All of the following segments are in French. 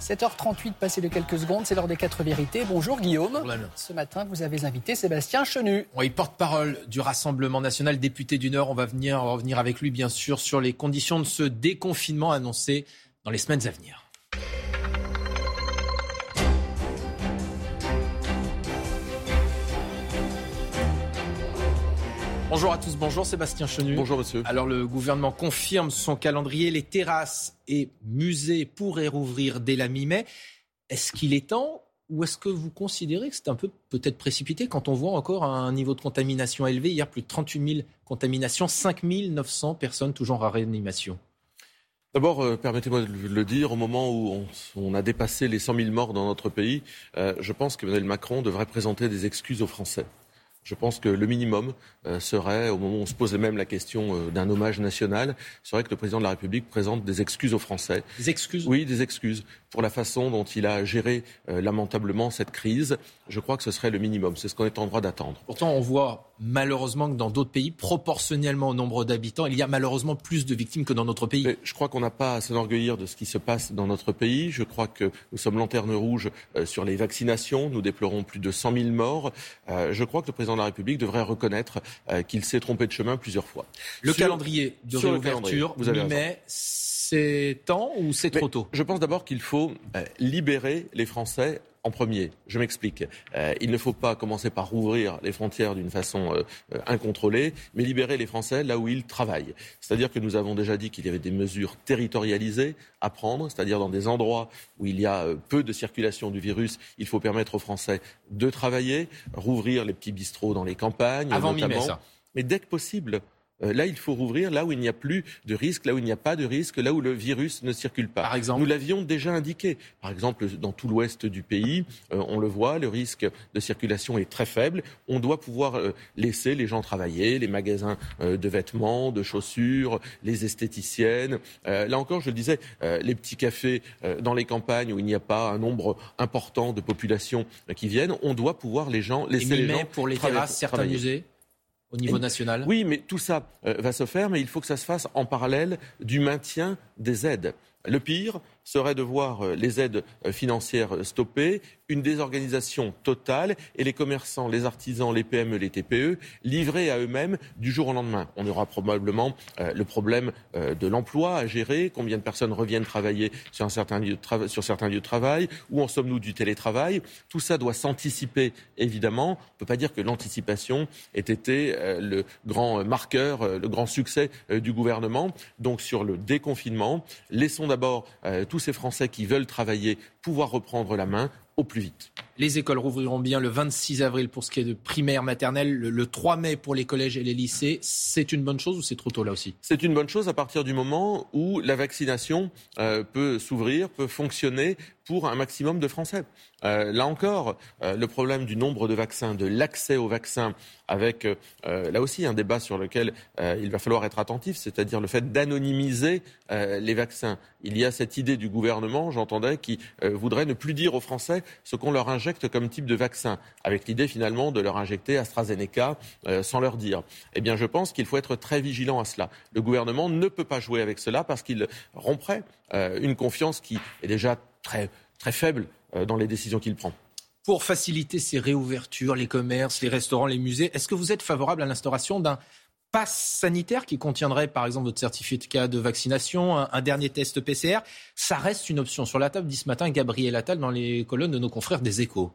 7h38, passé de quelques secondes, c'est l'heure des quatre vérités. Bonjour Guillaume. Ce matin, vous avez invité Sébastien Chenu. Oui, porte-parole du Rassemblement national, député du Nord. On va venir revenir avec lui, bien sûr, sur les conditions de ce déconfinement annoncé dans les semaines à venir. Bonjour à tous, bonjour Sébastien Chenu. Bonjour monsieur. Alors le gouvernement confirme son calendrier, les terrasses et musées pourraient rouvrir dès la mi-mai. Est-ce qu'il est temps ou est-ce que vous considérez que c'est un peu peut-être précipité quand on voit encore un niveau de contamination élevé Hier, plus de 38 000 contaminations, 5 900 personnes toujours en réanimation? D'abord, euh, permettez-moi de le dire, au moment où on, a dépassé les 100 000 morts dans notre pays, euh, je pense que Emmanuel Macron devrait présenter des excuses aux Français. Je pense que le minimum euh, serait, au moment où on se pose même la question euh, d'un hommage national, serait que le président de la République présente des excuses aux Français. Des excuses? Oui, des excuses pour la façon dont il a géré euh, lamentablement cette crise. Je crois que ce serait le minimum. C'est ce qu'on est en droit d'attendre. Pourtant, on voit malheureusement que dans d'autres pays, proportionnellement au nombre d'habitants, il y a malheureusement plus de victimes que dans notre pays. Mais je crois qu'on n'a pas à s'enorgueillir de ce qui se passe dans notre pays. Je crois que nous sommes lanterne rouge sur les vaccinations. Nous déplorons plus de 100 000 morts. Je crois que le président président de la République devrait reconnaître euh, qu'il s'est trompé de chemin plusieurs fois. Le calendrier de réouverture, mi-mai, c'est temps ou c'est trop tôt? Je pense d'abord qu'il faut euh, libérer les Français en premier. Je m'explique. Euh, il ne faut pas commencer par rouvrir les frontières d'une façon euh, incontrôlée, mais libérer les Français là où ils travaillent. C'est-à-dire que nous avons déjà dit qu'il y avait des mesures territorialisées à prendre, c'est-à-dire dans des endroits où il y a peu de circulation du virus, il faut permettre aux Français de travailler, rouvrir les petits bistrots dans les campagnes, Avant notamment. Ça. Mais dès que possible, là, il faut rouvrir là où il n'y a plus de risque, là où il n'y a pas de risque, là où le virus ne circule pas. Par exemple Nous l'avions déjà indiqué. Par exemple, dans tout l'ouest du pays, euh, on le voit, le risque de circulation est très faible. On doit pouvoir euh, laisser les gens travailler, les magasins de vêtements, de chaussures, les esthéticiennes. là encore, je le disais, les petits cafés dans les campagnes où il n'y a pas un nombre important de populations qui viennent, on doit pouvoir les gens laisser les gens pour les terrasses, certains musées au niveau national? Oui, mais tout ça euh, va se faire, mais il faut que ça se fasse en parallèle du maintien des aides. Le pire serait de voir euh, les aides euh, financières stoppées, une désorganisation totale et les commerçants, les artisans, les PME, les TPE livrés à eux-mêmes du jour au lendemain. On aura probablement le problème de l'emploi à gérer, combien de personnes reviennent travailler sur certains lieux de travail, où en sommes-nous du télétravail. Tout ça doit s'anticiper, évidemment. On ne peut pas dire que l'anticipation ait été le grand marqueur, le grand succès du gouvernement. Donc sur le déconfinement, laissons d'abord euh, tous ces Français qui veulent travailler pouvoir reprendre la main au plus vite. Les écoles rouvriront bien le 26 avril pour ce qui est de primaire, maternelle, le, 3 mai pour les collèges et les lycées. C'est une bonne chose ou c'est trop tôt là aussi? C'est une bonne chose à partir du moment où la vaccination euh, peut s'ouvrir, peut fonctionner pour un maximum de Français. Euh, là encore, euh, le problème du nombre de vaccins, de l'accès aux vaccins, avec là aussi un débat sur lequel il va falloir être attentif, c'est-à-dire le fait d'anonymiser les vaccins. Il y a cette idée du gouvernement, j'entendais, qui voudrait ne plus dire aux Français ce qu'on leur injecte comme type de vaccin, avec l'idée finalement de leur injecter AstraZeneca euh, sans leur dire. Eh bien, je pense qu'il faut être très vigilant à cela. Le gouvernement ne peut pas jouer avec cela parce qu'il romprait euh, une confiance qui est déjà très, très faible euh, dans les décisions qu'il prend pour faciliter ces réouvertures, les commerces, les restaurants, les musées, est-ce que vous êtes favorable à l'instauration d'un passe sanitaire qui contiendrait par exemple votre certificat de vaccination, un, dernier test PCR, ça reste une option. Sur la table dit ce matin Gabriel Attal dans les colonnes de nos confrères des échos.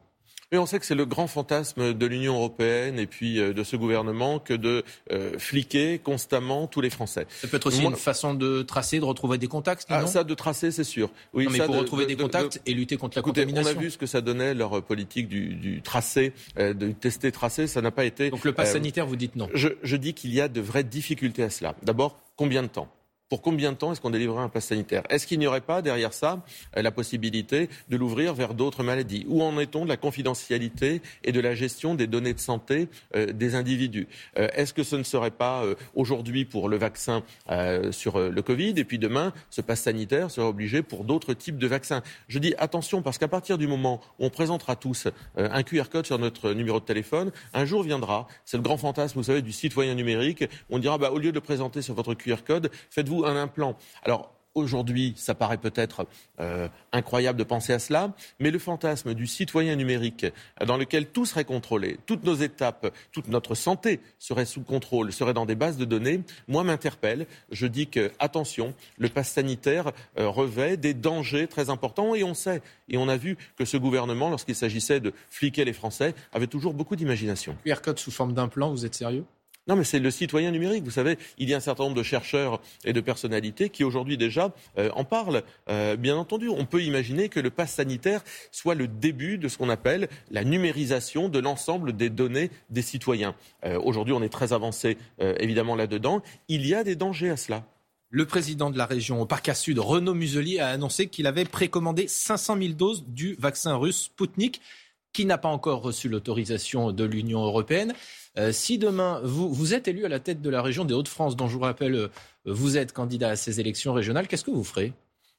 Mais on sait que c'est le grand fantasme de l'Union européenne et puis euh, de ce gouvernement que de euh, fliquer constamment tous les Français. Ça peut être aussi une façon de tracer, de retrouver des contacts. Ah, ça, de tracer, c'est sûr. Oui, mais pour retrouver des contacts et lutter contre la contamination. On a vu ce que ça donnait leur politique du, du tracé, euh, de tester, tracer. Ça n'a pas été. Donc le pass sanitaire, vous dites non. Je, je dis qu'il y a de vraies difficultés à cela. D'abord, combien de temps? Pour combien de temps est-ce qu'on délivrerait un pass sanitaire Est-ce qu'il n'y aurait pas derrière ça euh, la possibilité de l'ouvrir vers d'autres maladies Où en est-on de la confidentialité et de la gestion des données de santé euh, des individus euh, Est-ce que ce ne serait pas aujourd'hui pour le vaccin sur le Covid et puis demain ce pass sanitaire serait obligé pour d'autres types de vaccins Je dis attention parce qu'à partir du moment où on présentera tous un QR code sur notre numéro de téléphone, un jour viendra, c'est le grand fantasme, vous savez, du citoyen numérique, on dira bah, au lieu de le présenter sur votre QR code, faites-vous un implant Alors, Aujourd'hui, ça paraît peut-être euh, incroyable de penser à cela, mais le fantasme du citoyen numérique dans lequel tout serait contrôlé, toutes nos étapes, toute notre santé serait sous contrôle, serait dans des bases de données, moi m'interpelle. Je dis que, attention, le pass sanitaire euh, revêt des dangers très importants et on sait, et on a vu que ce gouvernement, lorsqu'il s'agissait de fliquer les Français, avait toujours beaucoup d'imagination. QR code sous forme d'implant, vous êtes sérieux? Non, mais c'est le citoyen numérique. Vous savez, il y a un certain nombre de chercheurs et de personnalités qui aujourd'hui déjà euh, en parlent. Euh, bien entendu, on peut imaginer que le pass sanitaire soit le début de ce qu'on appelle la numérisation de l'ensemble des données des citoyens. Euh, aujourd'hui, on est très avancé évidemment là-dedans. Il y a des dangers à cela. Le président de la région au Parc Sud, Renaud Muselier, a annoncé qu'il avait précommandé 500 000 doses du vaccin russe Sputnik, qui n'a pas encore reçu l'autorisation de l'Union européenne. Euh, si demain, vous, vous êtes élu à la tête de la région des Hauts-de-France, dont je vous rappelle, euh, vous êtes candidat à ces élections régionales, qu'est-ce que vous ferez?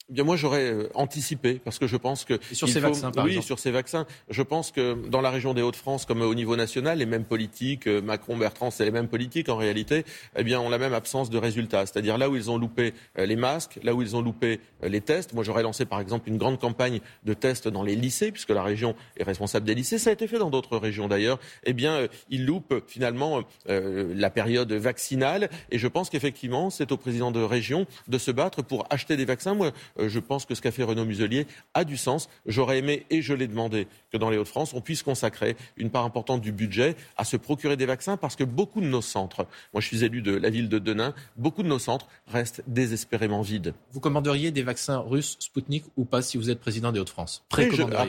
Eh bien moi j'aurais euh, anticipé parce que je pense que sur ces vaccins par oui sur ces vaccins. Je pense que dans la région des Hauts-de-France comme au niveau national les mêmes politiques euh, Macron Bertrand c'est les mêmes politiques en réalité. Eh bien ont la même absence de résultats. C'est-à-dire là où ils ont loupé euh, les masques là où ils ont loupé les tests. Moi j'aurais lancé par exemple une grande campagne de tests dans les lycées puisque la région est responsable des lycées. Ça a été fait dans d'autres régions d'ailleurs. Eh bien ils loupent finalement la période vaccinale. Et je pense qu'effectivement c'est au président de région de se battre pour acheter des vaccins. Moi euh, je pense que ce qu'a fait Renaud Muselier a du sens. J'aurais aimé, et je l'ai demandé, que dans les Hauts-de-France, on puisse consacrer une part importante du budget à se procurer des vaccins parce que beaucoup de nos centres, moi je suis élu de la ville de Denain, beaucoup de nos centres restent désespérément vides. Vous commanderiez des vaccins russes Sputnik ou pas si vous êtes président des Hauts-de-France?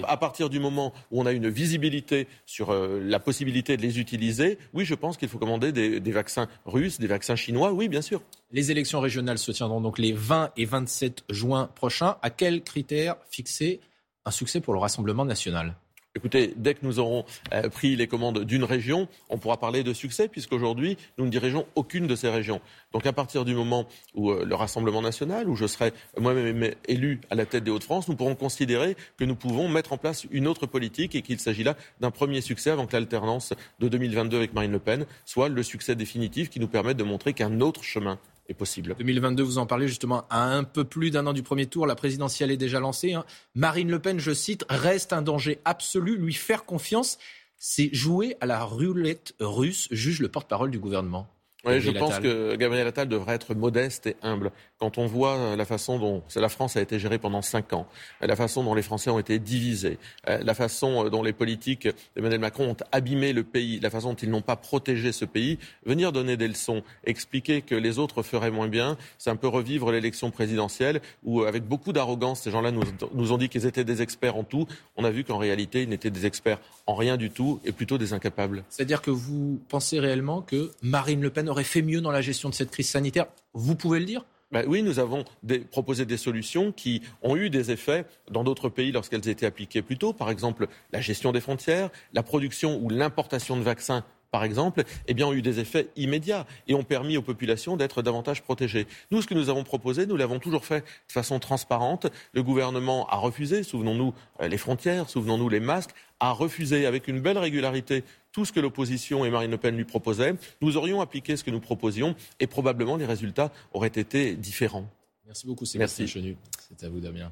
À, partir du moment où on a une visibilité sur euh, la possibilité de les utiliser, oui, je pense qu'il faut commander des vaccins russes, des vaccins chinois, oui, bien sûr. Les élections régionales se tiendront donc les 20 et 27 juin prochains. À quels critères fixer un succès pour le Rassemblement national? Écoutez, dès que nous aurons euh, pris les commandes d'une région, on pourra parler de succès, puisqu'aujourd'hui, nous ne dirigeons aucune de ces régions. Donc à partir du moment où euh, le Rassemblement national, où je serai moi-même élu à la tête des Hauts-de-France, nous pourrons considérer que nous pouvons mettre en place une autre politique et qu'il s'agit là d'un premier succès avant que l'alternance de 2022 avec Marine Le Pen soit le succès définitif qui nous permette de montrer qu'un autre chemin est possible. 2022, vous en parlez justement à un peu plus d'un an du premier tour. La présidentielle est déjà lancée. Hein. Marine Le Pen, je cite, reste un danger absolu. Lui faire confiance, c'est jouer à la roulette russe, juge le porte-parole du gouvernement. Oui, je pense que Gabriel Attal devrait être modeste et humble. Quand on voit la façon dont la France a été gérée pendant cinq ans, la façon dont les Français ont été divisés, la façon dont les politiques d'Emmanuel Macron ont abîmé le pays, la façon dont ils n'ont pas protégé ce pays, venir donner des leçons, expliquer que les autres feraient moins bien, c'est un peu revivre l'élection présidentielle où, avec beaucoup d'arrogance, ces gens-là nous, nous ont dit qu'ils étaient des experts en tout. On a vu qu'en réalité, ils n'étaient des experts en rien du tout et plutôt des incapables. C'est-à-dire que vous pensez réellement que Marine Le Pen aurait fait mieux dans la gestion de cette crise sanitaire Vous pouvez le dire? Ben oui, nous avons proposé des solutions qui ont eu des effets dans d'autres pays lorsqu'elles étaient appliquées plus tôt. Par exemple, la gestion des frontières, la production ou l'importation de vaccins par exemple, eh bien, ont eu des effets immédiats et ont permis aux populations d'être davantage protégées. Nous, ce que nous avons proposé, nous l'avons toujours fait de façon transparente. Le gouvernement a refusé, souvenons-nous euh, les frontières, souvenons-nous les masques, a refusé avec une belle régularité tout ce que l'opposition et Marine Le Pen lui proposaient. Nous aurions appliqué ce que nous proposions et probablement les résultats auraient été différents. Merci beaucoup, Sébastien Chenu. C'est à vous, Damien.